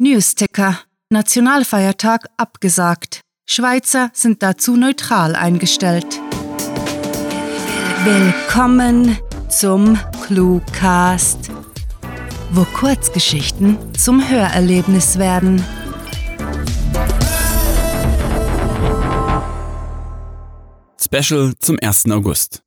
Newsticker. Nationalfeiertag abgesagt. Schweizer sind dazu neutral eingestellt. Willkommen zum Cluecast, wo Kurzgeschichten zum Hörerlebnis werden. Special zum 1. August.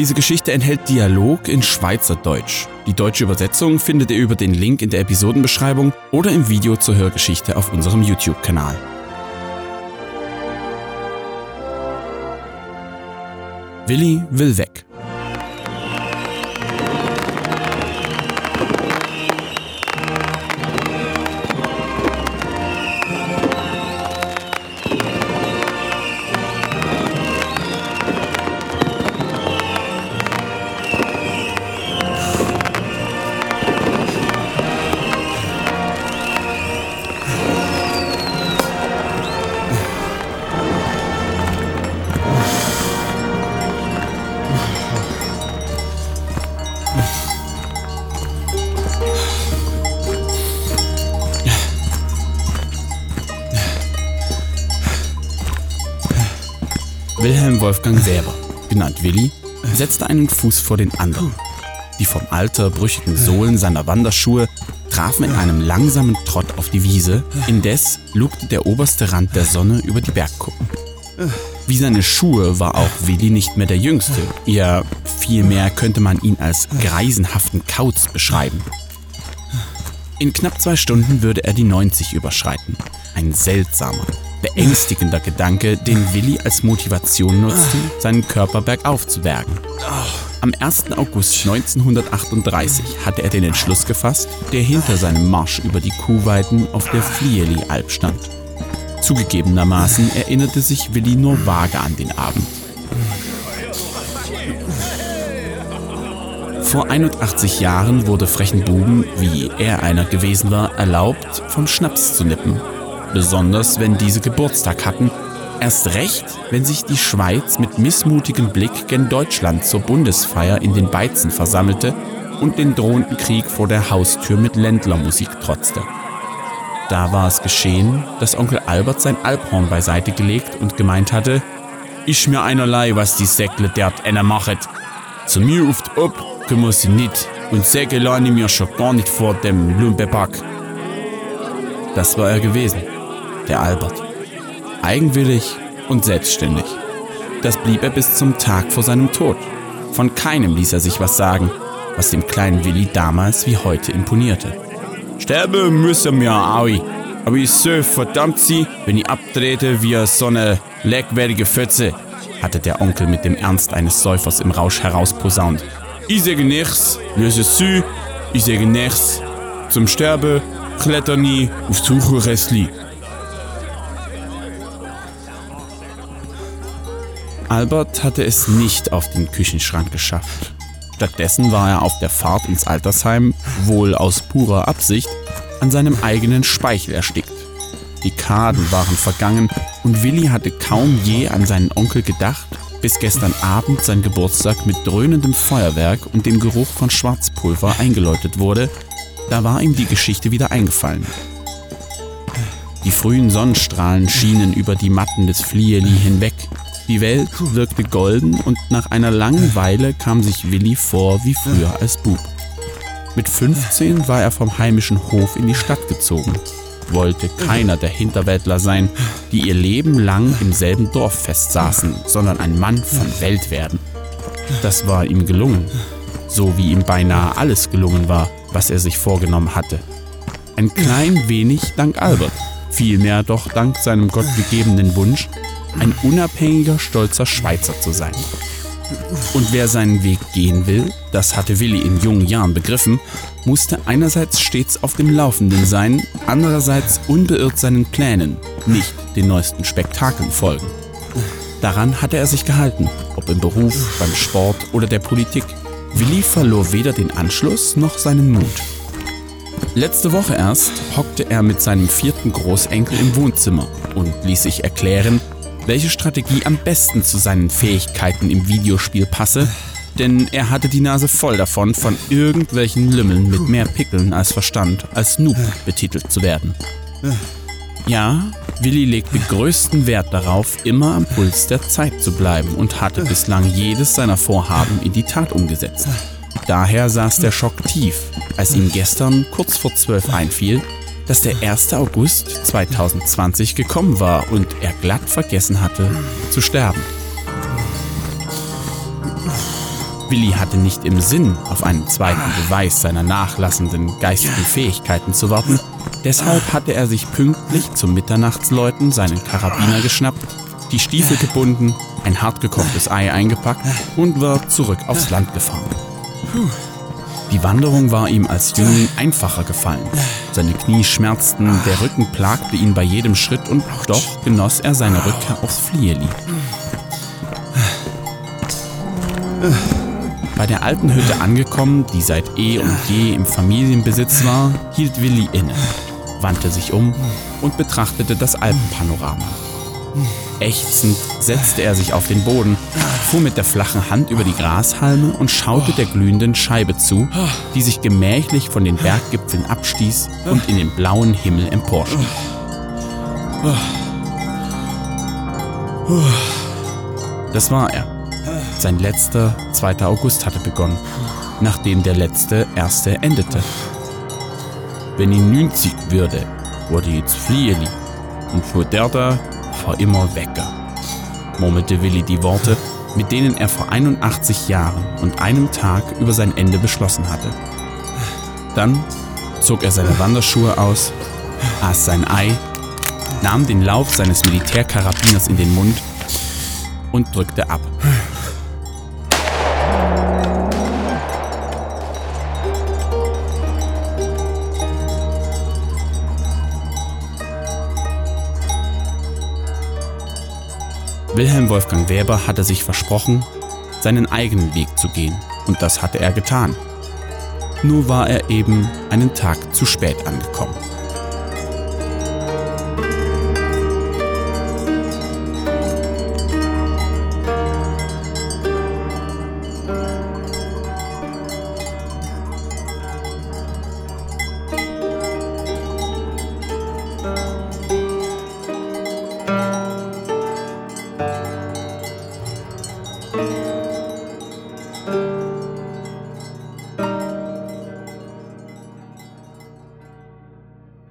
Diese Geschichte enthält Dialog in Schweizerdeutsch. Die deutsche Übersetzung findet ihr über den Link in der Episodenbeschreibung oder im Video zur Hörgeschichte auf unserem YouTube-Kanal. Willi will weg. Wilhelm Wolfgang Säber, genannt Willi, setzte einen Fuß vor den anderen. Die vom Alter brüchigen Sohlen seiner Wanderschuhe trafen in einem langsamen Trott auf die Wiese, indes lugte der oberste Rand der Sonne über die Bergkuppen. Wie seine Schuhe war auch Willi nicht mehr der Jüngste, eher vielmehr könnte man ihn als greisenhaften Kauz beschreiben. In knapp zwei Stunden würde er die 90 überschreiten. Ein seltsamer, beängstigender Gedanke, den Willi als Motivation nutzte, seinen Körper bergauf zu bergen. Am 1. August 1938 hatte er den Entschluss gefasst, der hinter seinem Marsch über die Kuhweiden auf der Flieli-Alb stand. Zugegebenermaßen erinnerte sich Willi nur vage an den Abend. Vor 81 Jahren wurde frechen Buben, wie er einer gewesen war, erlaubt, vom Schnaps zu nippen besonders wenn diese Geburtstag hatten, erst recht, wenn sich die Schweiz mit missmutigem Blick gen Deutschland zur Bundesfeier in den Beizen versammelte und den drohenden Krieg vor der Haustür mit Ländlermusik trotzte. Da war es geschehen, dass Onkel Albert sein Alphorn beiseite gelegt und gemeint hatte, ich mir einerlei, was die Säckle dert einer machet. Zu mir uft ob, kümmer sie nit und Säcke lerne mir schon gar nicht vor dem Lumpepack. Das war er gewesen der Albert. Eigenwillig und selbstständig. Das blieb er bis zum Tag vor seinem Tod. Von keinem ließ er sich was sagen, was dem kleinen Willi damals wie heute imponierte. Sterbe müsse mir, Aui, aber ich so verdammt sie, wenn ich abtrete wie so eine leckwertige Fötze, hatte der Onkel mit dem Ernst eines Säufers im Rausch herausposaunt. Ich sage nichts, löse sü, ich sage nichts. Zum Sterbe, kletter nie, auf Suche Restli. Albert hatte es nicht auf den Küchenschrank geschafft. Stattdessen war er auf der Fahrt ins Altersheim, wohl aus purer Absicht, an seinem eigenen Speichel erstickt. Die Kaden waren vergangen und Willi hatte kaum je an seinen Onkel gedacht, bis gestern Abend sein Geburtstag mit dröhnendem Feuerwerk und dem Geruch von Schwarzpulver eingeläutet wurde. Da war ihm die Geschichte wieder eingefallen. Die frühen Sonnenstrahlen schienen über die Matten des Flieli hinweg die Welt wirkte golden und nach einer langen Weile kam sich Willi vor wie früher als Bub. Mit 15 war er vom heimischen Hof in die Stadt gezogen, wollte keiner der Hinterwäldler sein, die ihr Leben lang im selben Dorf festsaßen, sondern ein Mann von Welt werden. Das war ihm gelungen, so wie ihm beinahe alles gelungen war, was er sich vorgenommen hatte. Ein klein wenig dank Albert, vielmehr doch dank seinem gottgegebenen Wunsch, ein unabhängiger, stolzer Schweizer zu sein. Und wer seinen Weg gehen will, das hatte Willi in jungen Jahren begriffen, musste einerseits stets auf dem Laufenden sein, andererseits unbeirrt seinen Plänen, nicht den neuesten Spektakeln folgen. Daran hatte er sich gehalten, ob im Beruf, beim Sport oder der Politik. Willi verlor weder den Anschluss noch seinen Mut. Letzte Woche erst hockte er mit seinem vierten Großenkel im Wohnzimmer und ließ sich erklären, welche Strategie am besten zu seinen Fähigkeiten im Videospiel passe, Denn er hatte die Nase voll davon, von irgendwelchen Lümmeln mit mehr Pickeln als Verstand als Noob betitelt zu werden. Ja, Willi legte größten Wert darauf, immer am Puls der Zeit zu bleiben und hatte bislang jedes seiner Vorhaben in die Tat umgesetzt. Daher saß der Schock tief, als ihm gestern kurz vor zwölf einfiel, dass der 1. August 2020 gekommen war und er glatt vergessen hatte, zu sterben. Willi hatte nicht im Sinn, auf einen zweiten Beweis seiner nachlassenden geistigen Fähigkeiten zu warten, Deshalb hatte er sich pünktlich zum Mitternachtsläuten seinen Karabiner geschnappt, die Stiefel gebunden, ein hartgekochtes Ei eingepackt und war zurück aufs Land gefahren. Die Wanderung war ihm als Jüngling einfacher gefallen. Seine Knie schmerzten, der Rücken plagte ihn bei jedem Schritt und doch genoss er seine Rückkehr aufs Flieheli. Bei der alten Hütte angekommen, die seit eh und je im Familienbesitz war, hielt Willi inne wandte sich um und betrachtete das Alpenpanorama. Ächzend setzte er sich auf den Boden, fuhr mit der flachen Hand über die Grashalme und schaute der glühenden Scheibe zu, die sich gemächlich von den Berggipfeln abstieß und in den blauen Himmel emporstieg. Das war er. Sein letzter 2. August hatte begonnen, nachdem der letzte 1. endete. Wenn ihn 90 würde, wurde jetzt Flieli und für der da vor immer wecker, murmelte Willi die Worte, mit denen er vor 81 Jahren und einem Tag über sein Ende beschlossen hatte. Dann zog er seine Wanderschuhe aus, aß sein Ei, nahm den Lauf seines Militärkarabiners in den Mund und drückte ab. Wilhelm Wolfgang Weber hatte sich versprochen, seinen eigenen Weg zu gehen, und das hatte er getan. Nur war er eben einen Tag zu spät angekommen.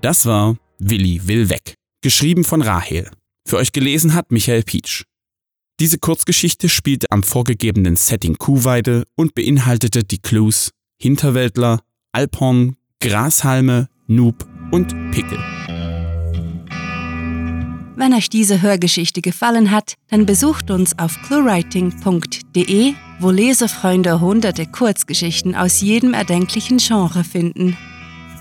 Das war Willi will weg, geschrieben von Rahel. Für euch gelesen hat Michael Pietsch. Diese Kurzgeschichte spielte am vorgegebenen Setting Kuhweide und beinhaltete die Clues Hinterwäldler, Alphorn, Grashalme, Noob und Pickel. Wenn euch diese Hörgeschichte gefallen hat, dann besucht uns auf cluewriting.de, wo Lesefreunde hunderte Kurzgeschichten aus jedem erdenklichen Genre finden.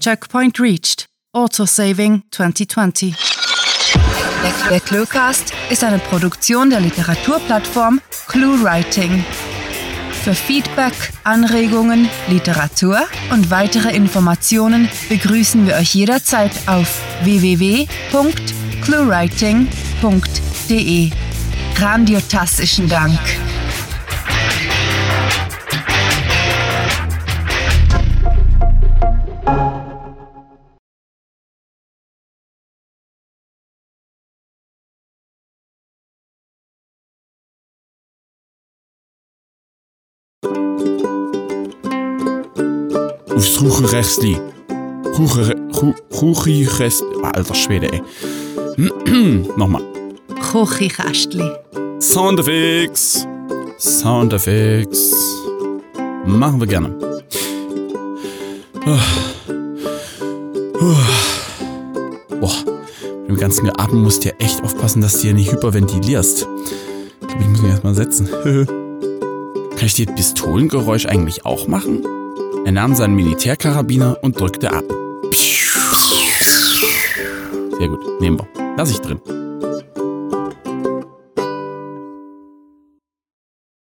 Checkpoint reached. Autosaving 2020. Der Cluecast ist eine Produktion der Literaturplattform ClueWriting. Für Feedback, Anregungen, Literatur und weitere Informationen begrüßen wir euch jederzeit auf www.cluewriting.de. Grandiotastischen Dank. Aufs Ruchenrestli. Ruchenrest. Alter Schwede, ey. Nochmal. Kochikästli. Soundeffects. Soundeffects. Machen wir gerne. Boah, mit dem ganzen Geatmen musst du ja echt aufpassen, dass du hier nicht hyperventilierst. Ich glaube, ich muss mich erstmal setzen. Kann ich dir Pistolengeräusch eigentlich auch machen? Er nahm seinen Militärkarabiner und drückte ab. Sehr gut, nehmen wir. Lass ich drin.